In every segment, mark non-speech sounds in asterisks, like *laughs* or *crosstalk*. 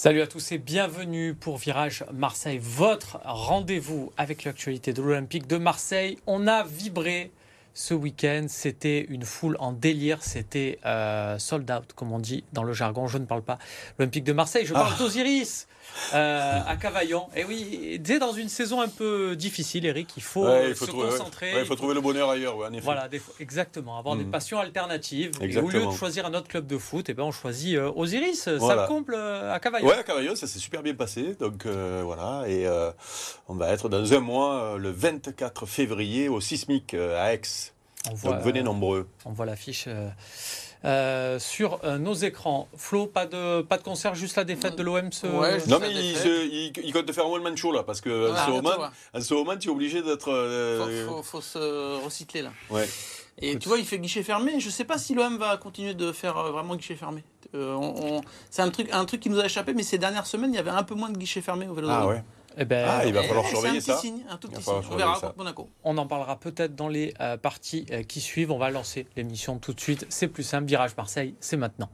Salut à tous et bienvenue pour Virage Marseille, votre rendez-vous avec l'actualité de l'Olympique de Marseille. On a vibré ce week-end, c'était une foule en délire, c'était euh, sold out comme on dit dans le jargon. Je ne parle pas l'Olympique de Marseille, je parle ah. d'Osiris. Euh, à Cavaillon. Et oui, dès dans une saison un peu difficile, Eric, il faut, se concentrer. il faut trouver le bonheur ailleurs, en effet. Voilà, exactement, avoir des mm. passions alternatives. Et au lieu de choisir un autre club de foot, et eh ben, on choisit euh, Osiris, ça comble euh, à Cavaillon. Ouais, à Cavaillon, ça s'est super bien passé. Donc voilà, et on va être dans un mois, le 24 février, au Sismic à Aix. donc venez nombreux. On voit l'affiche. Euh, sur euh, nos écrans. Flo, pas de, pas de concert, juste la défaite de l'OM ce... Non, mais il, il, compte faire un one-man show là, parce que ah, en, ce moment, tu es obligé d'être. Euh... Faut, faut, se recycler là. Ouais. Et tu vois, il fait guichet fermé. Je ne sais pas si l'OM va continuer de faire euh, vraiment guichet fermé. C'est un truc, un truc qui nous a échappé, mais ces dernières semaines, il y avait un peu moins de guichet fermé au Vélodrome. Ah ouais. Eh ben, ah, il va falloir surveiller ça. Signe, un tout petit signe. On verra contre Monaco. On en parlera peut-être dans les euh, parties euh, qui suivent. On va lancer l'émission tout de suite. C'est plus simple. Virage Marseille, c'est maintenant.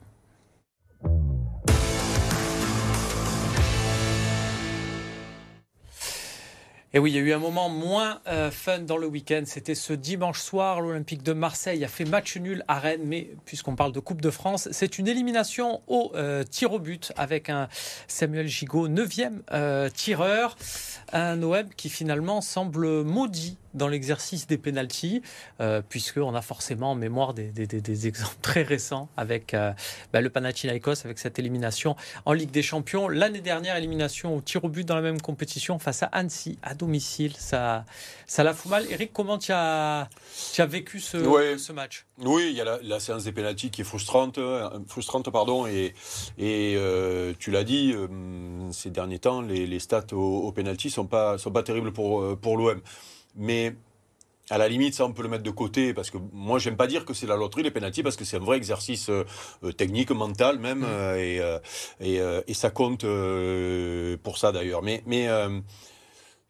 Et oui, il y a eu un moment moins euh, fun dans le week-end. C'était ce dimanche soir. L'Olympique de Marseille a fait match nul à Rennes. Mais puisqu'on parle de Coupe de France, c'est une élimination au euh, tir au but avec un Samuel Gigot, 9e euh, tireur. Un OM qui finalement semble maudit dans l'exercice des pénalties, euh, puisqu'on a forcément en mémoire des, exemples *laughs* très récents avec euh, bah, le Panathinaikos, avec cette élimination en Ligue des Champions. L'année dernière, élimination au tir au but dans la même compétition face à Annecy, à domicile. Ça, ça la fout mal. Eric, comment tu as, as vécu ce, ce match? Oui, il y a la, séance des pénalties qui est frustrante, euh, frustrante pardon, et, et tu l'as dit, ces derniers temps, les, stats au, au penalty sont pas, sont pas terribles pour, pour l'OM. Mais à la limite, ça, on peut le mettre de côté, parce que moi, j'aime pas dire que c'est la loterie, les pénalties, parce que c'est un vrai exercice euh, technique, mental même, mm. euh, et, euh, et, ça compte pour ça d'ailleurs. Mais, mais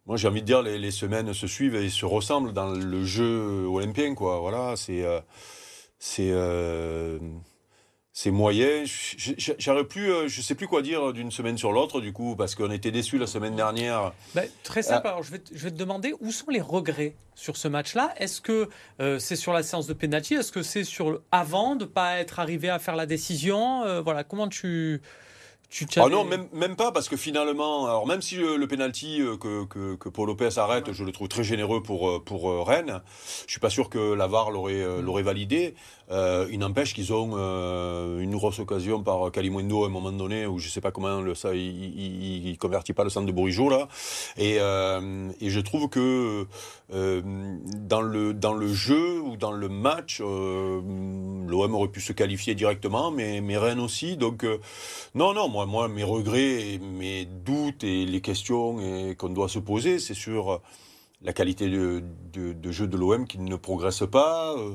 moi, j'ai envie de dire, les, les, semaines se suivent et se ressemblent dans le jeu olympien, quoi. Voilà, c'est. c'est c'est moyen. J'aurais plus, euh, je sais plus quoi dire d'une semaine sur l'autre, du coup, parce qu'on était déçus la semaine dernière. Ben, très simple. Ah. Alors, je vais, te, je vais, te demander où sont les regrets sur ce match-là. Est-ce que euh, c'est sur la séance de pénalty Est-ce que c'est sur avant de pas être arrivé à faire la décision? Euh, Voilà, comment tu ah non, même, même pas, parce que finalement, alors même si le, penalty euh, que, que, que, Paul Lopez arrête, je le trouve très généreux pour, euh, pour euh, Rennes, je suis pas sûr que la VAR l'aurait, mm. l'aurait validé. il n'empêche qu'ils ont une grosse occasion par Kalimundo à un moment donné, où je sais pas comment le, ça, il, il, convertit pas le centre de Bourigeau là. Et, et je trouve que dans, le, dans le jeu ou dans le match, l'OM aurait pu se qualifier directement, mais, mais Rennes aussi. Donc, non, non, moi, moi, mes regrets, mes doutes et les questions qu'on doit se poser, c'est sur la qualité de, jeu de l'OM qui ne progresse pas, euh,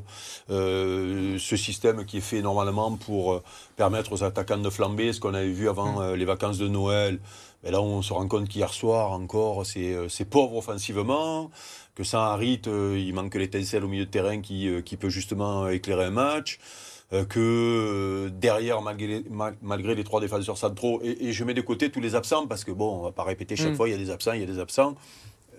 euh, ce système qui est fait normalement pour euh, permettre aux attaquants de flamber, ce qu'on avait vu avant mm. les vacances de Noël. Mais là, on se rend compte qu'hier soir encore, c'est pauvre offensivement, que sans Harit, il manque l'étincelle au milieu de terrain qui, qui peut justement éclairer un match. Euh, que euh, derrière, malgré, malgré les trois défenseurs centraux, et, et, je mets de côté tous les absents, parce que bon, on va pas répéter chaque mm. fois, il y a des absents, il y a des absents.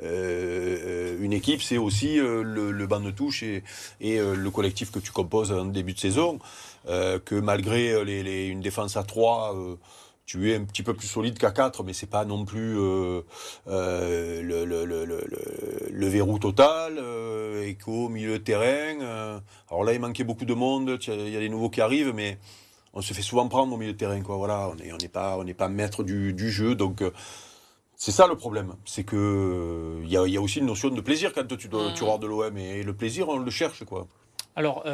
Euh, une équipe, c'est aussi le, le, banc de touche et, et le collectif que tu composes en début de saison. que malgré les, les, une défense à trois tu es un petit peu plus solide qu'à 4, mais c'est pas non plus euh, euh, le, le, le, le, verrou total. Euh, Echo, milieu de terrain. Euh. alors là, il manquait beaucoup de monde. Il y a des nouveaux qui arrivent, mais on se fait souvent prendre au milieu de terrain. Quoi. Voilà, on n'est on pas, on pas maître du, du jeu. Donc, c'est ça le problème. C'est que il y a, y, a, aussi une notion de plaisir quand tu, dois, tu mmh. de l'OM. Et le plaisir, on le cherche. quoi. Alors,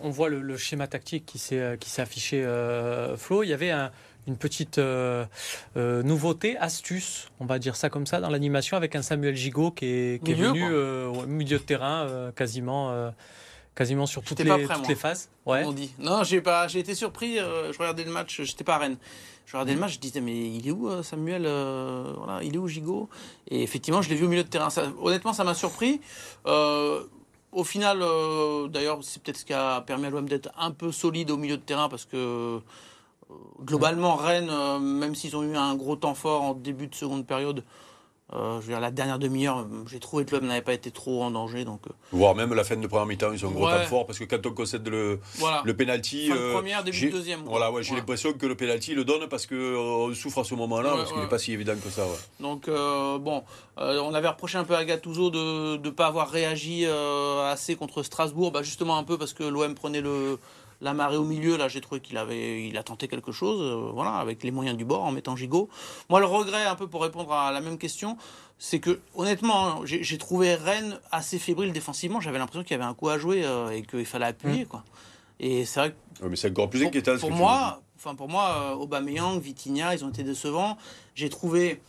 on voit le, schéma tactique qui s'est affiché, Flo. Il y avait un une petite euh, euh, nouveauté, astuce, on va dire ça comme ça, dans l'animation avec un Samuel Gigot qui est, venu euh, au milieu de terrain quasiment, quasiment sur toutes, les, toutes les, phases. Ouais. On dit. Non, j'ai pas, j'ai été surpris. je regardais le match, j'étais pas à Rennes. Je regardais le match, je disais mais il est où Samuel Voilà, il est où Gigot? Et effectivement, je l'ai vu au milieu de terrain. honnêtement, ça m'a surpris. au final, d'ailleurs, c'est peut-être ce qui a permis à l'OM d'être un peu solide au milieu de terrain parce que globalement, Rennes, euh, même s'ils ont eu un gros temps fort en début de seconde période, euh, je veux dire, la dernière demi-heure, j'ai trouvé que l'homme n'avait pas été trop en danger. Donc, euh. Voire même la fin de première mi-temps, ils ont un gros temps fort parce que quand on concède le, voilà. le penalty. Fin de première, début de deuxième. Voilà, ouais, j'ai l'impression que le penalty le donne parce qu'on souffre à ce moment-là, parce qu'il n'est pas si évident que ça. Donc, bon, on avait reproché un peu à Gattuso de ne pas avoir réagi assez contre Strasbourg, bah, justement un peu parce que l'OM prenait le la marée au milieu, là, j'ai trouvé qu'il avait, il a tenté quelque chose, euh, voilà, avec les moyens du bord, en mettant Gigot. Moi, le regret, un peu pour répondre à la même question, c'est que, honnêtement, hein, j'ai trouvé Rennes assez fébrile défensivement. J'avais l'impression qu'il y avait un coup à jouer euh, et qu'il fallait appuyer, mmh. quoi. Et c'est vrai que. mais c'est encore plus inquiétant. Pour, moi, enfin, pour moi, euh, Aubameyang, Vitinha, ils ont été décevants. J'ai trouvé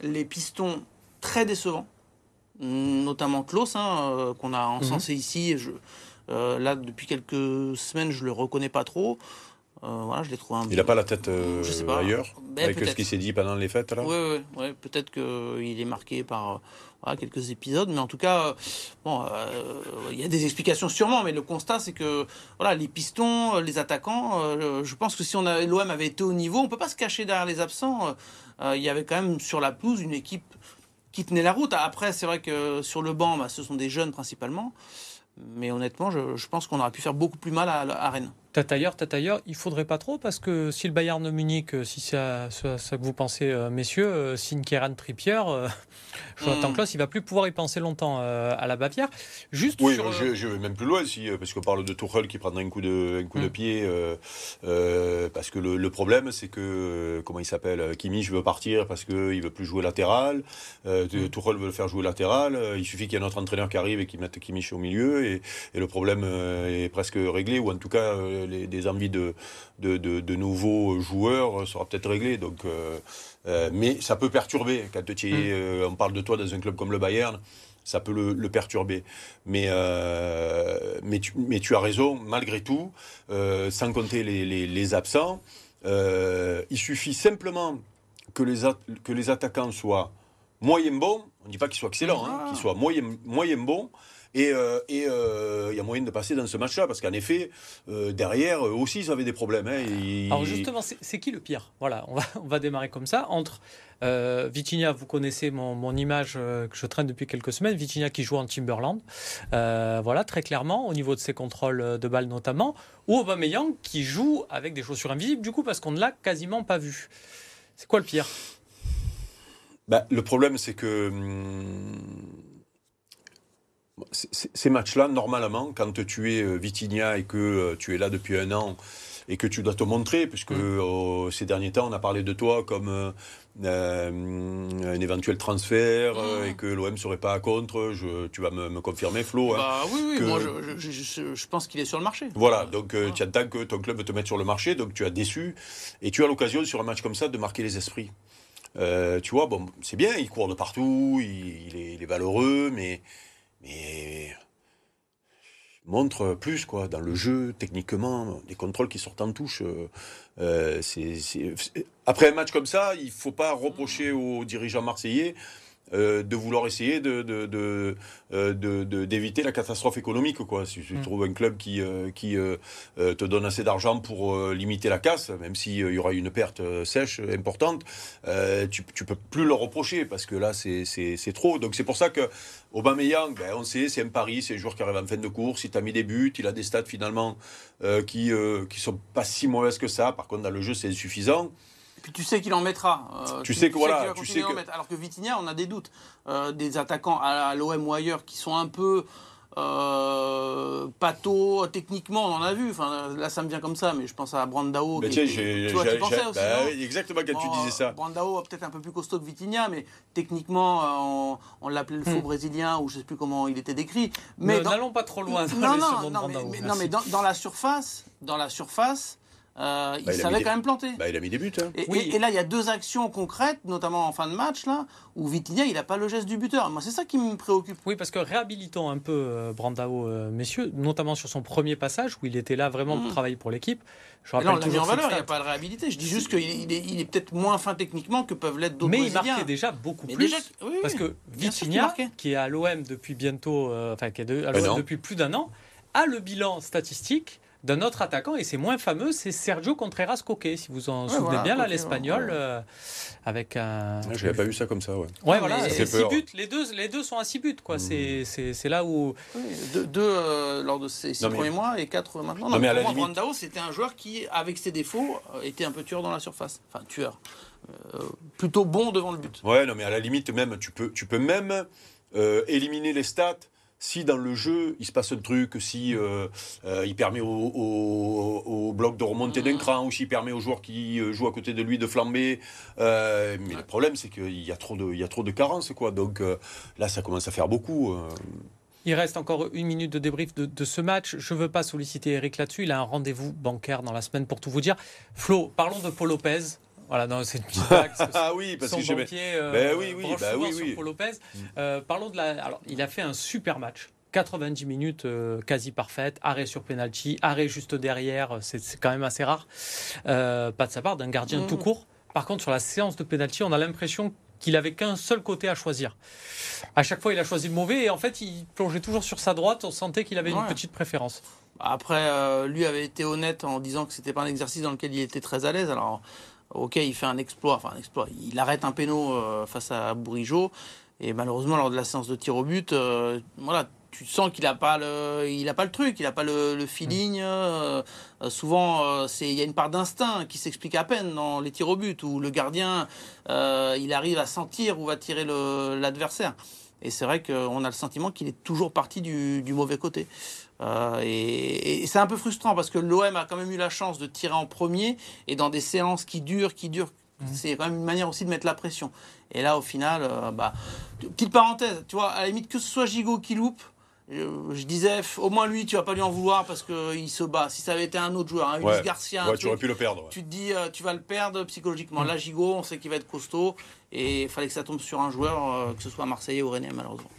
les pistons très décevants, notamment Klaus, hein, qu'on a encensé mmh. ici. Je, euh, là, depuis quelques semaines, je le reconnais pas trop. Euh, voilà, je l'ai trouvé un Il n'a pas la tête euh, ailleurs ben, Avec ce qui s'est dit pendant les fêtes là? Oui, ouais, peut-être qu'il est marqué par quelques épisodes, mais en tout cas, bon, il y a des explications sûrement, mais le constat c'est que voilà, les pistons, les attaquants, je pense que si on l'OM avait été au niveau, on peut pas se cacher derrière les absents. Il y avait quand même sur la pelouse une équipe qui tenait la route. Après, c'est vrai que sur le banc, bah, ce sont des jeunes principalement. Mais honnêtement, je, pense qu'on aurait pu faire beaucoup plus mal à, Rennes. Tatailleur, Tatailleur, il faudrait pas trop parce que si le Bayern Munich, euh, si c'est ça, que vous pensez, euh, messieurs, euh, signe Kieran Trippier, *laughs* Jonathan mm. Klaus, il va plus pouvoir y penser longtemps à la Bavière. Juste oui, je, vais même plus loin, si, parce qu'on parle de Tuchel qui prendra un coup de, un coup de mm. pied. parce que le, problème, c'est que, comment il s'appelle Kimi, je veux partir parce qu'il veut plus jouer latéral. Mm. Tuchel veut le faire jouer latéral. Il suffit qu'il y ait un autre entraîneur qui arrive et qui mette Kimmich au milieu. Et, et le problème est presque réglé, ou en tout cas des envies de, de, nouveaux joueurs sera peut-être réglé. Donc, euh, euh, mais ça peut perturber. Quand tu mm. euh, on parle de toi dans un club comme le Bayern, ça peut le, perturber. Mais, mais, tu, mais tu as raison, malgré tout, sans compter les, absents, il suffit simplement que les, que les attaquants soient moyen bons, on ne dit pas qu'ils soient excellents, hein, qu'ils soient moyen, moyen bons, et euh, euh, il y a moyen de passer dans ce match-là, parce qu'en effet, euh, derrière, aussi, ils avaient des problèmes. Hein, Alors justement, c'est qui le pire? Voilà, on va, on va démarrer comme ça. Entre euh, vous connaissez mon, image que je traîne depuis quelques semaines. Vitinia qui joue en Timberland. voilà, très clairement, au niveau de ses contrôles de balles notamment. Ou Aubameyang qui joue avec des chaussures invisibles, du coup, parce qu'on ne l'a quasiment pas vu. C'est quoi le pire? Bah, Le problème, c'est que. Hum, ces matchs-là, normalement, quand tu es euh, Vitinha et que euh, tu es là depuis un an et que tu dois te montrer, puisque mmh. ces derniers temps, on a parlé de toi comme euh, un éventuel transfert mmh. et que l'OM ne serait pas contre. Je, tu vas me, confirmer, Flo. Hein, bah, oui, oui, moi je, je, pense qu'il est sur le marché. Voilà, donc tu attends que ton club te mette sur le marché, donc tu as déçu et tu as l'occasion sur un match comme ça de marquer les esprits. tu vois, bon, c'est bien, il court de partout, il, est, il est valeureux, mais mais montre plus quoi dans le jeu techniquement des contrôles qui sortent en touche euh, euh, après un match comme ça il faut pas reprocher aux dirigeants marseillais euh, de vouloir essayer de, euh, d'éviter la catastrophe économique. Quoi. Si tu mm. trouves un club qui, euh, qui te donne assez d'argent pour limiter la casse, même s'il y aura une perte sèche importante, tu ne peux plus le reprocher parce que là, c'est, trop. Donc c'est pour ça que Aubameyang, ben, on sait, c'est un pari, c'est un joueur qui arrive en fin de course, il t'a mis des buts, il a des stats finalement qui ne sont pas si mauvaises que ça. Par contre, dans le jeu, c'est insuffisant puis tu sais qu'il en mettra. Euh, tu, sais que voilà, tu sais que... Alors que Vitinha, on a des doutes. Euh, des attaquants à l'OM ou ailleurs qui sont un peu euh, Pato, techniquement, on en a vu. Enfin, là, ça me vient comme ça, mais je pense à Brandao. Tiens, tu vois, tu pensais aussi. Bah, exactement quand tu disais ça. Brandao, peut-être un peu plus costaud que Vitinha, mais techniquement, on, l'appelait le faux hmm. brésilien, ou je ne sais plus comment il était décrit. Mais n'allons pas trop loin. non, non, non, mais, non, mais dans, dans, la surface, dans la surface, euh, il, bah, savait quand même planter. Bah, il a mis des buts. Hein. Et, oui. et, là, il y a deux actions concrètes, notamment en fin de match, là, où Vitinha, il n'a pas le geste du buteur. Moi, c'est ça qui me préoccupe. Oui, parce que réhabilitons un peu euh, Brandao, euh, messieurs, notamment sur son premier passage, où il était là vraiment pour mmh. travailler pour l'équipe. Je là, on l'a mis en valeur, il n'y a pas de réhabilité. Je dis juste qu'il est, il est, peut-être moins fin techniquement que peuvent l'être d'autres Mais il marquait déjà beaucoup plus. parce que Vitinha, qui est à l'OM depuis bientôt, enfin, qui est à l'OM depuis plus d'un an, a le bilan statistique d'un autre attaquant, et c'est moins fameux, c'est Sergio Contreras Coque, si vous en souvenez bien, là, l'espagnol, euh, avec un... Je n'avais pas vu ça comme ça, ouais. Ouais, voilà, c'est six buts, les deux, les deux sont à six buts, quoi. Mmh. C'est là où... deux, euh, lors de ces six premiers mois et quatre maintenant. Non, mais à la limite... Brandao, c'était un joueur qui, avec ses défauts, euh, était un peu tueur dans la surface. Enfin, tueur. plutôt bon devant le but. Ouais, non, mais à la limite, même, tu peux, tu peux même éliminer les stats si dans le jeu il se passe un truc, si euh, euh, il permet au, bloc de remonter d'un cran, ou s'il permet aux joueurs qui euh, jouent à côté de lui de flamber. mais le problème, c'est qu'il y a trop de, il y a trop de carences, quoi. Donc là, ça commence à faire beaucoup. Il reste encore une minute de débrief de, ce match. Je ne veux pas solliciter Eric là-dessus. Il a un rendez-vous bancaire dans la semaine pour tout vous dire. Flo, parlons de Paul Lopez. Voilà, non, c'est une petite *laughs* blague. ah oui, parce que j'ai. Euh, ben oui, oui, bah oui, oui. Paul Lopez. Mm. Euh, parlons de la. Alors, il a fait un super match. 90 minutes euh, quasi parfaites, arrêt sur penalty, arrêt juste derrière, c'est quand même assez rare. pas de sa part, d'un gardien mm. tout court. Par contre, sur la séance de penalty, on a l'impression qu'il avait qu'un seul côté à choisir. À chaque fois, il a choisi le mauvais et en fait, il plongeait toujours sur sa droite. On sentait qu'il avait une petite préférence. Après, lui avait été honnête en disant que c'était pas un exercice dans lequel il était très à l'aise. Alors, Ok, il fait un exploit, enfin un exploit. Il arrête un péno euh, face à Bourigeau. Et malheureusement, lors de la séance de tir au but, euh, voilà, tu sens qu'il n'a pas le, il a pas le truc, il n'a pas le, feeling. Euh, souvent, c'est il y a une part d'instinct qui s'explique à peine dans les tirs au but où le gardien, il arrive à sentir où va tirer l'adversaire. Et c'est vrai qu'on a le sentiment qu'il est toujours parti du, du mauvais côté. Euh, et, c'est un peu frustrant parce que l'OM a quand même eu la chance de tirer en premier et dans des séances qui durent, qui durent. Mhm. C'est quand même une manière aussi de mettre la pression. Et là, au final, euh, bah, petite parenthèse, tu vois, à la limite que ce soit Gigot qui loupe, je disais, au moins lui, tu vas pas lui en vouloir parce qu'il se bat. Si ça avait été un autre joueur, un Ulysse Garcia, tu aurais pu le perdre. Tu te dis, euh, tu vas le perdre psychologiquement. Mm. Là, Gigot, on sait qu'il va être costaud et il fallait que ça tombe sur un joueur, que ce soit Marseillais ou Rennais, malheureusement.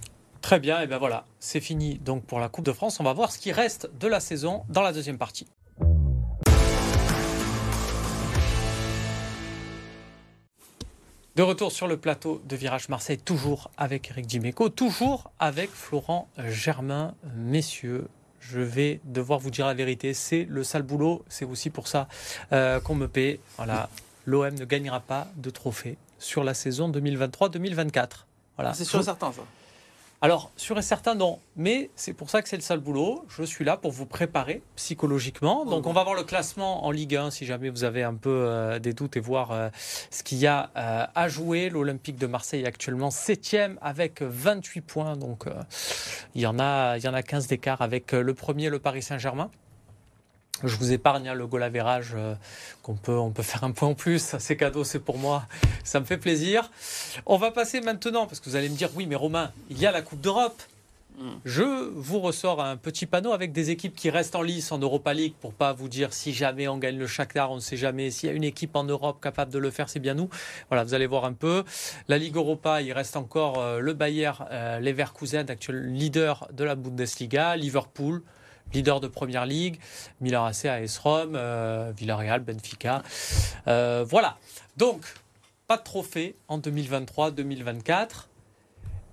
Très bien, et bien voilà, c'est fini donc pour la Coupe de France. On va voir ce qui reste de la saison dans la deuxième partie. De retour sur le plateau de Virage Marseille, toujours avec Eric Dimeco, toujours avec Florent Germain. Messieurs, je vais devoir vous dire la vérité, c'est le sale boulot, c'est aussi pour ça euh, qu'on me paie. Voilà, l'OM ne gagnera pas de trophée sur la saison 2023-2024. Voilà. C'est sûr certain ça. Alors, sûr et certain, non. Mais c'est pour ça que c'est le sale boulot. Je suis là pour vous préparer psychologiquement. Donc, on va voir le classement en Ligue 1 si jamais vous avez un peu euh, des doutes et voir euh, ce qu'il y a euh, à jouer. L'Olympique de Marseille est actuellement 7 avec 28 points. Donc, il, y en a, il y en a 15 d'écart avec le premier, le Paris Saint-Germain. Je vous épargne hein, le goal average euh, qu'on peut, on peut faire un point en plus. *laughs* C'est cadeau, c'est pour moi. Ça me fait plaisir. On va passer maintenant, parce que vous allez me dire, oui, mais Romain, il y a la Coupe d'Europe. Hmm. Je vous ressors un petit panneau avec des équipes qui restent en lice en Europa League pour pas vous dire si jamais on gagne le Shakhtar, on ne sait jamais. S'il y a une équipe en Europe capable de le faire, c'est bien nous. Voilà, vous allez voir un peu. La Ligue Europa, il reste encore euh, le Bayer euh, Leverkusen, actuel leader de la Bundesliga, Liverpool, leader de première ligue, Milan AC, AS Rome, euh, Villarreal, Benfica. Euh, voilà. Donc, pas de trophée en 2023-2024.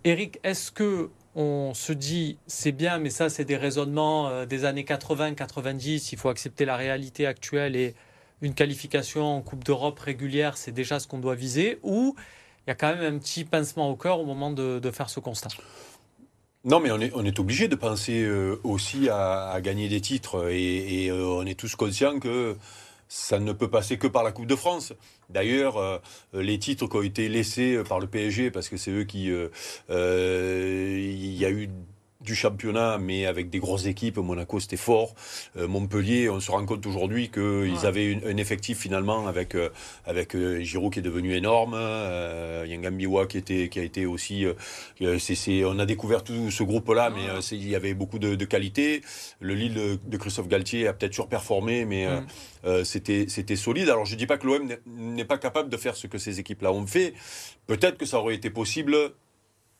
Eric, est-ce que on se dit c'est bien, mais ça c'est des raisonnements euh, des années 80-90, il faut accepter la réalité actuelle et une qualification en Coupe d'Europe régulière, c'est déjà ce qu'on doit viser, ou il y a quand même un petit pincement au cœur au moment de faire ce constat? Non, mais on est, obligé de penser euh, aussi à, gagner des titres et, euh, on est tous conscients que ça ne peut passer que par la Coupe de France. D'ailleurs, euh, les titres qui ont été laissés par le PSG, parce que c'est eux qui... Il y a eu du championnat, mais avec des grosses équipes. Monaco, c'était fort. Euh, Montpellier, on se rend compte aujourd'hui qu'ils avaient un effectif finalement avec, euh, avec euh, Giroud qui est devenu énorme, euh, Yangambiwa qui, était, qui a été aussi. on a découvert tout ce groupe-là, mais il y avait beaucoup de, de qualité. Le Lille de, Christophe Galtier a peut-être surperformé, mais c'était c'était solide. Alors je ne dis pas que l'OM n'est pas capable de faire ce que ces équipes-là ont fait. Peut-être que ça aurait été possible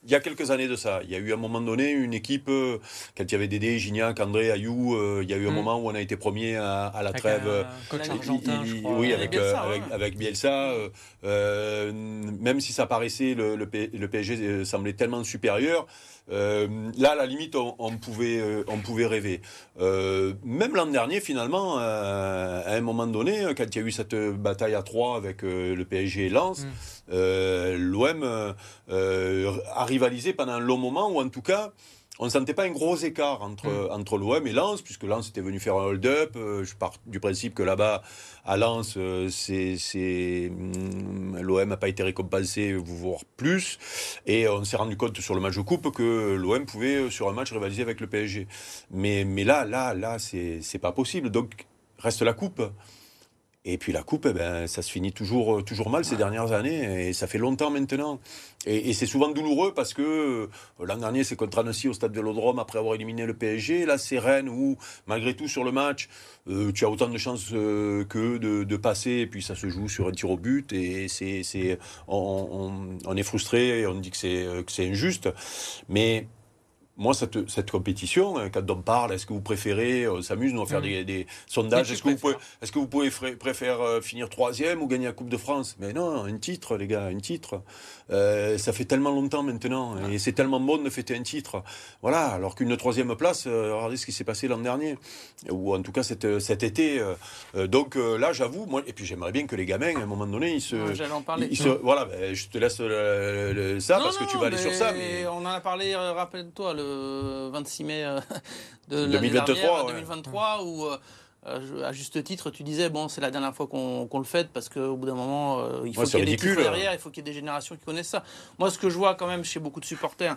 il y a quelques années de ça. Il y a eu à un moment donné une équipe, euh, quand il y avait Dédé, Gignac, André, Ayou, euh, il y a eu un Mm. moment où on a été premier à, à la Avec trêve. euh, coach argentin, il- je crois. Oui, Avec avec, euh, Bielsa, ouais. avec, avec Bielsa. euh, euh, même si ça paraissait, le, le, P- le PSG euh, semblait tellement supérieur. Euh, là, à la limite, on, on pouvait, euh, on pouvait rêver. Euh, même l'an dernier, finalement, euh, à un moment donné, quand il y a eu cette bataille à trois avec le PSG et Lens, Mm. l'OM a rivalisé pendant un long moment, ou en tout cas, on ne sentait pas un gros écart entre, Mm. entre l'OM et Lens, puisque Lens était venu faire un hold-up. Euh, je pars du principe que là-bas, à Lens, euh, c'est, hum, l'OM n'a pas été récompensé, voire plus. Et on s'est rendu compte sur le match de coupe que l'OM pouvait, euh, sur un match, rivaliser avec le PSG. Mais, mais là, là, là, c'est, c'est pas possible. Donc, reste la coupe. Et puis la coupe, eh ben, ça se finit toujours, euh, toujours mal ces dernières années, et ça fait longtemps maintenant. Et, et c'est souvent douloureux parce que euh, l'an dernier, c'est contre Annecy au stade Vélodrome après avoir éliminé le PSG. Là, c'est Rennes où, malgré tout, sur le match, euh, tu as autant de chances euh, que de, de passer, et puis ça se joue sur un tir au but, et c'est, c'est, on, on- on est frustré, et on dit que c'est, que c'est injuste. Mais moi, cette, cette compétition, hein, quand on parle, est-ce que vous préférez, on s'amuse, nous, à faire Mm. des, sondages, est-ce que, vous pouvez, est-ce que vous pouvez préférer euh, finir troisième ou gagner la Coupe de France? Mais non, un titre, les gars, un titre. Euh, ça fait tellement longtemps maintenant, et c'est tellement bon de fêter un titre. Voilà, alors qu'une troisième place, euh, regardez ce qui s'est passé l'an dernier, ou en tout cas cet, cet été. euh, euh, donc euh, là, j'avoue, moi, et puis j'aimerais bien que les gamins, à un moment donné, ils se... J'allais en parler. ils se- voilà, ben, je te laisse le- le- ça Non, parce que tu vas aller sur ça. mais. On en a parlé, euh, rappelle-toi, le 26 mai euh, *laughs* de l'année 2023, dernière, ouais. 2023, où, euh, à juste titre, tu disais, bon, c'est la dernière fois qu'on le fait, parce qu'au bout d'un moment, euh, il faut Ouais, qu'il y ait c'est des ridicule. titres derrière, il faut qu'il y ait des générations qui connaissent ça. Moi, ce que je vois quand même chez beaucoup de supporters,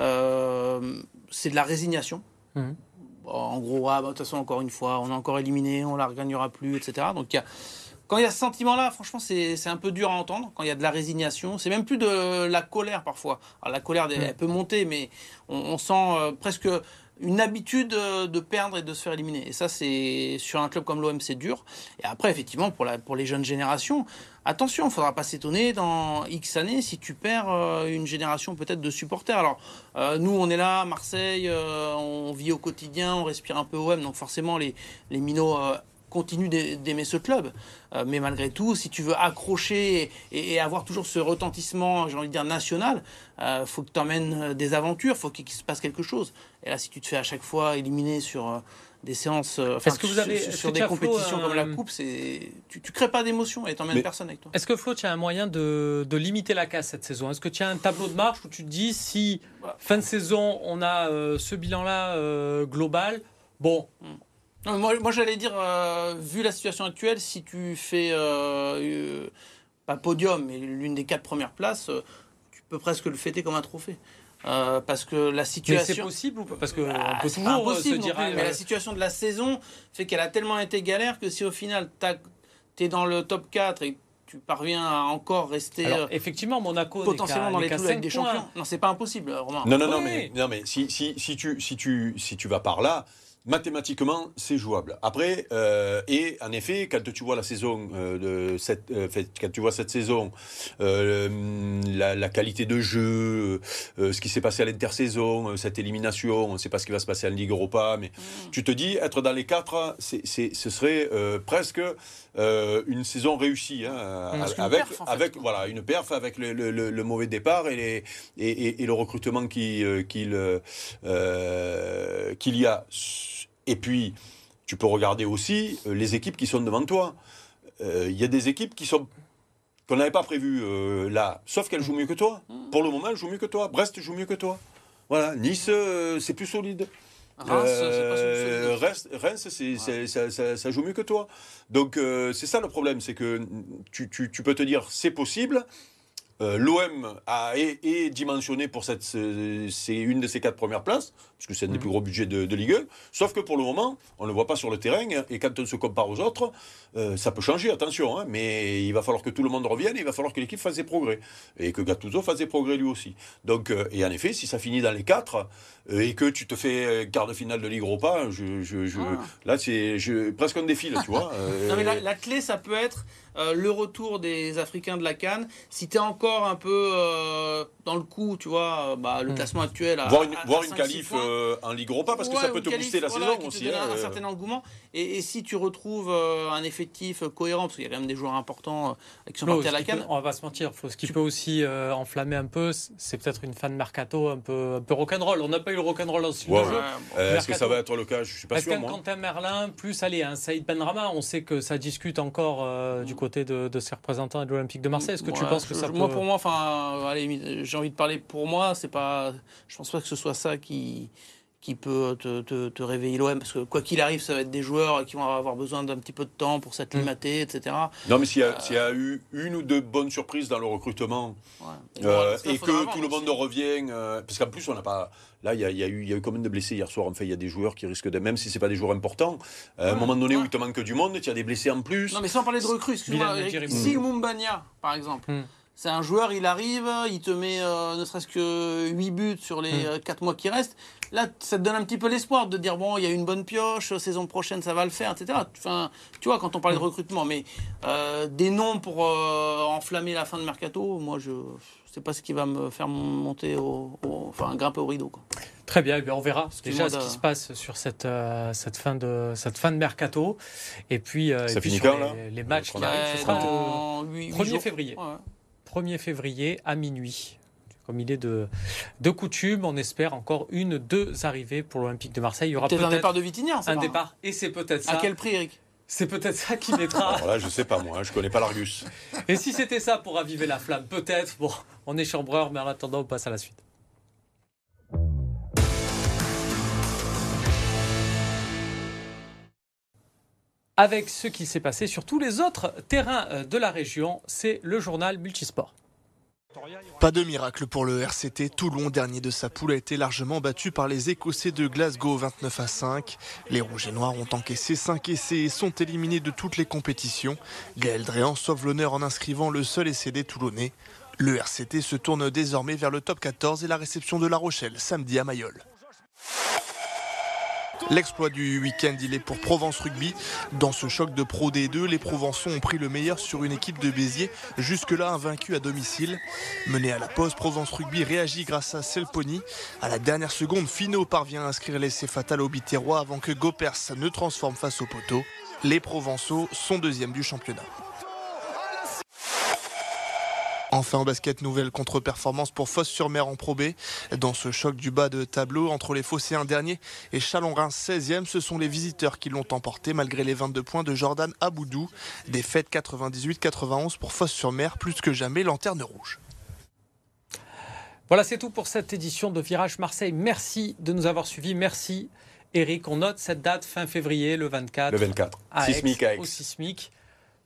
euh, c'est de la résignation. Bon, en gros, ah, bah, de toute façon, encore une fois, on a encore éliminé, on la regagnera plus, etc. Donc, il y a, quand il y a ce sentiment-là, franchement, c'est un peu dur à entendre. Quand il y a de la résignation, c'est même plus de la colère parfois. Alors, la colère, elle, elle peut monter, mais on, on sent euh, presque une habitude euh, de perdre et de se faire éliminer. Et ça, c'est sur un club comme l'OM, c'est dur. Et après, effectivement, pour, la, pour les jeunes générations, attention, il faudra pas s'étonner dans X années si tu perds euh, une génération peut-être de supporters. Alors, euh, nous, on est là, à Marseille, euh, on vit au quotidien, on respire un peu OM, donc forcément, les, les minots euh, continuent d'ai- d'aimer ce club. Euh, mais malgré tout, si tu veux accrocher et, et avoir toujours ce retentissement, j'ai envie de dire, national, il faut que tu emmènes des aventures, faut qu'il se passe quelque chose. Et là, si tu te fais à chaque fois éliminer sur euh, des séances, euh, enfin, Est-ce que vous avez- sur, est-ce sur que des Flo, compétitions comme la Coupe, c'est tu, tu crées pas d'émotion et t'emmènes personne avec toi. Est-ce que Flo, tu as un moyen de, de limiter la casse cette saison? Est-ce que tu as un tableau de marche où tu te dis si fin de saison on a euh, ce bilan-là euh, global, bon, Non, moi, moi j'allais dire, euh, vu la situation actuelle, si tu fais euh, euh, pas podium, mais l'une des quatre premières places, euh, tu peux presque le fêter comme un trophée. Euh, parce que la mais c'est situation. possible ou pas? Parce qu'on Ah, peut c'est pas toujours se impossible non dire. plus, ah, mais la situation de la saison fait qu'elle a tellement été galère que si au final tu es dans le top 4 et que tu parviens à encore rester alors, effectivement, Monaco potentiellement dans les clous avec des points. champions, non, c'est pas impossible, Romain. Non, non, non, Oui. mais, non, mais si, si, si, tu, si, tu, si tu vas par là, mathématiquement, c'est jouable. Après, euh, et en effet, quand tu vois la saison, euh, de cette, euh, fait, quand tu vois cette saison, la, la qualité de jeu, ce qui s'est passé à l'intersaison, cette élimination, on ne sait pas ce qui va se passer en Ligue Europa, mais tu te dis, être dans les quatre, c'est, c'est, ce serait presque une saison réussie, hein, qu'une avec, perf, en fait, avec voilà, une perf avec le, le- le- le mauvais départ et, les, et, et- et le recrutement qui, qu'il qu'il y a. Et puis, tu peux regarder aussi euh, les équipes qui sont devant toi. Euh, Il y a des équipes qui sont qu'on n'avait pas prévues euh, là, sauf qu'elles jouent mieux que toi. Pour le moment, elles jouent mieux que toi. Brest joue mieux que toi. Voilà, Nice, euh, c'est plus solide. Reims, c'est pas Euh. Reims, Reims, c'est- ça, ça- ça joue mieux que toi. Donc euh, c'est ça le problème, c'est que tu, tu- tu peux te dire c'est possible. Euh, L'OM est, est dimensionné pour cette c'est une de ses quatre premières places, parce que c'est un des Mhm. plus gros budgets de, de Ligue 1. Sauf que pour le moment, on ne le voit pas sur le terrain, et quand on se compare aux autres, euh, ça peut changer, attention. hein, mais il va falloir que tout le monde revienne, et il va falloir que l'équipe fasse des progrès, et que Gattuso fasse des progrès lui aussi. Donc, euh, et en effet, si ça finit dans les quatre, euh, et que tu te fais quart de finale de Ligue Europa, je, je, je- Ah. là c'est presque un défile, tu vois. Non, mais la, la clé, ça peut être le retour des Africains de la Cannes, si tu es encore un peu dans le coup, tu vois, bah, le Mm. classement actuel. À, Voir une, à- voir à une 5-6 qualif points. Euh, en Ligue Europa parce que Ouais, ça peut te booster la voilà, saison qui te aussi. donne un, hein, un euh. certain engouement. Et, et si tu retrouves euh, un effectif cohérent, parce qu'il y a quand même des joueurs importants euh, qui sont Flo, partis à la qui peut- on va pas se mentir, Flo, ce qui peut aussi euh, enflammer un peu, c'est peut-être une fan de mercato un peu, un peu rock'n'roll. On n'a pas eu le rock'n'roll dans ce ouais. jeu. Ouais, bon. Euh, Est-ce que ça va être le cas? Je suis pas Est-ce sûr, qu'un moi. Quentin Merlin, plus allez, un Saïd Benrama, on sait que ça discute encore euh, du côté de, de ses représentants de l'Olympique de Marseille. Est-ce que tu penses que je- ça peut... Moi, pour moi, enfin, allez, j'ai envie de parler pour moi. C'est pas, je pense pas que ce soit ça qui qui peut te, te, te réveiller l'OM parce que quoi qu'il arrive, ça va être des joueurs qui vont avoir besoin d'un petit peu de temps pour s'acclimater, etc. Non, mais s'il y, a- s'il y a eu une ou deux bonnes surprises dans le recrutement Ouais. euh, et que tout le monde aussi. revient, euh, parce qu'en plus on n'a pas. Là, il y, a, il y a eu, il y a eu combien de blessés hier soir Enfin, il y a des joueurs qui risquent de, même si c'est pas des joueurs importants, à un moment donné où il te manque du monde, tu as des blessés en plus. Non, mais sans parler de recrues, excuse-moi. Si Mumbania, par exemple, Mm. c'est un joueur, il arrive, il te met euh, ne serait-ce que 8 buts sur les Mm. 4 mois qui restent. Là, ça te donne un petit peu l'espoir de dire bon, il y a une bonne pioche, saison prochaine ça va le faire, etc. Enfin, tu vois, quand on parle de recrutement, mais euh, des noms pour euh, enflammer la fin de mercato, moi je c'est pas ce qui va me faire monter au, au- enfin grimper au rideau. Quoi. Très bien, eh bien, on verra déjà ce qui se passe sur cette, euh, cette, fin, de, cette fin de mercato. Et puis, euh, Ça et puis finit sur quand, les, matchs qui arrivent, ce sera le dans huit- huit 1er jours. février. Ouais. 1er février à minuit. Comme il est de, de coutume, on espère encore une, deux arrivées pour l'Olympique de Marseille. Il y aura Peut-être un départ de Vitinha, un départ. Et c'est peut-être À ça. quel prix, Eric? C'est peut-être ça qui mettra. Alors là, je sais pas moi, je connais pas l'Argus. *laughs* Et si c'était ça pour raviver la flamme, peut-être. Bon, on est chambreur, mais en attendant, on passe à la suite. Avec ce qui s'est passé sur tous les autres terrains euh, de la région, c'est le journal Multisport. Pas de miracle pour le RCT. Toulon, dernier de sa poule, a été largement battu par les Écossais de Glasgow 29 à 5. Les Rouges et Noirs ont encaissé 5 essais et sont éliminés de toutes les compétitions. Gaël Dréan sauve l'honneur en inscrivant le seul essai des Toulonnais. Le RCT se tourne désormais vers le top 14 et la réception de La Rochelle samedi à Mayol. L'exploit du week-end, il est pour Provence Rugby. Dans ce choc de Pro D2, les Provençaux ont pris le meilleur sur une équipe de Béziers, jusque-là invaincue à domicile. Mené à la pause, Provence Rugby réagit grâce à Selponi. À la dernière seconde, Finot parvient à inscrire l'essai fatal au Biterrois avant que Gopers ne transforme face au poteau. Les Provençaux sont deuxièmes du championnat. Enfin en basket, nouvelle contre-performance pour Fosse-sur-Mer en Pro B. Dans ce choc du bas de tableau entre les Phocéens derniers et Chalon-Reims 16e, ce sont les visiteurs qui l'ont emporté malgré les 22 points de Jordan Aboudou. Défaite 98-91 pour Fosse-sur-Mer, plus que jamais lanterne rouge. Voilà, c'est tout pour cette édition de Virage Marseille. Merci de nous avoir suivis. Merci, Eric. On note cette date fin février, le 24. Le 24. à Aix, Sismique à Aix. Au Sismique.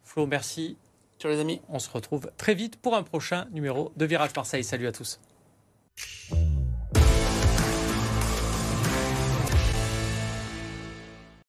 Flo, merci. Les amis. On se retrouve très vite pour un prochain numéro de Virage Marseille. Salut à tous.